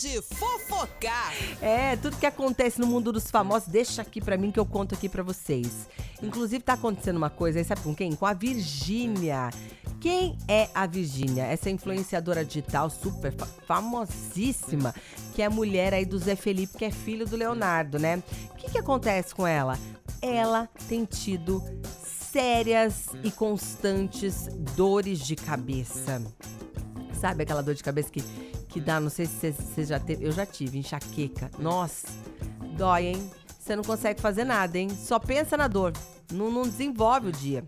de fofocar. É, tudo que acontece no mundo dos famosos, deixa aqui pra mim que eu conto aqui pra vocês. Inclusive tá acontecendo uma coisa aí, sabe com quem? Com a Virgínia. Quem é a Virgínia? Essa influenciadora digital super fa famosíssima, que é a mulher aí do Zé Felipe, que é filho do Leonardo, né? O que, que acontece com ela? Ela tem tido sérias e constantes dores de cabeça. Sabe aquela dor de cabeça que, que dá, não sei se você já teve, eu já tive, enxaqueca. Nossa, dói, hein? Você não consegue fazer nada, hein? Só pensa na dor, não, não desenvolve o dia.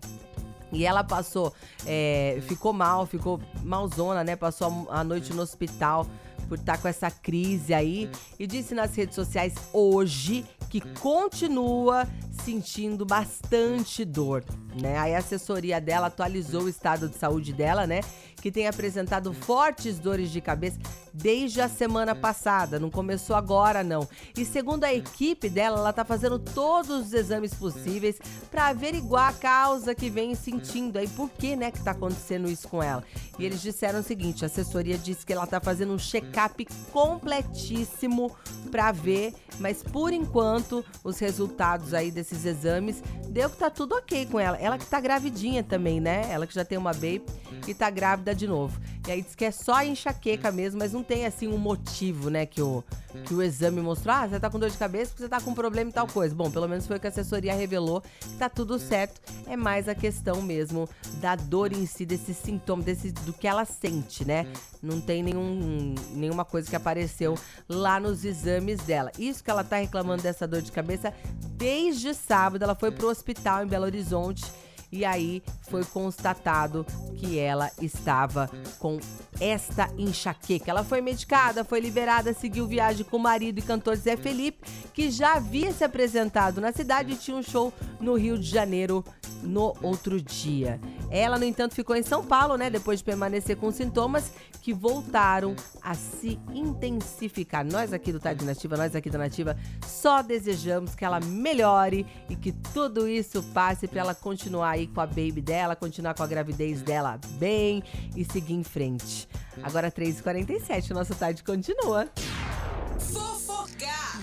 E ela passou, é, ficou mal, ficou malzona, né? Passou a noite no hospital por estar tá com essa crise aí. E disse nas redes sociais hoje que continua sentindo bastante dor, né? Aí a assessoria dela atualizou o estado de saúde dela, né? Que tem apresentado fortes dores de cabeça desde a semana passada, não começou agora não. E segundo a equipe dela, ela tá fazendo todos os exames possíveis para averiguar a causa que vem sentindo aí, por que, né, que tá acontecendo isso com ela. E eles disseram o seguinte, a assessoria disse que ela tá fazendo um check-up completíssimo para ver, mas por enquanto os resultados aí desses exames deu que tá tudo OK com ela. Ela que tá gravidinha também, né? Ela que já tem uma baby e tá grávida de novo. E aí diz que é só enxaqueca mesmo, mas não tem assim um motivo, né, que o, que o exame mostrou. Ah, você tá com dor de cabeça porque você tá com problema e tal coisa. Bom, pelo menos foi o que a assessoria revelou, tá tudo certo. É mais a questão mesmo da dor em si, desse sintoma, desse, do que ela sente, né? Não tem nenhum, nenhuma coisa que apareceu lá nos exames dela. Isso que ela tá reclamando dessa dor de cabeça desde sábado. Ela foi pro hospital em Belo Horizonte e aí foi constatado que ela estava com esta enxaqueca. Ela foi medicada, foi liberada, seguiu viagem com o marido e cantor Zé Felipe, que já havia se apresentado na cidade e tinha um show no Rio de Janeiro no outro dia. Ela, no entanto, ficou em São Paulo, né? Depois de permanecer com sintomas que voltaram a se intensificar. Nós aqui do Tarde Nativa, nós aqui da Nativa, só desejamos que ela melhore e que tudo isso passe para ela continuar aí com a baby dela, continuar com a gravidez dela bem e seguir em frente. Agora 3h47, o nosso tarde continua. Fofocar!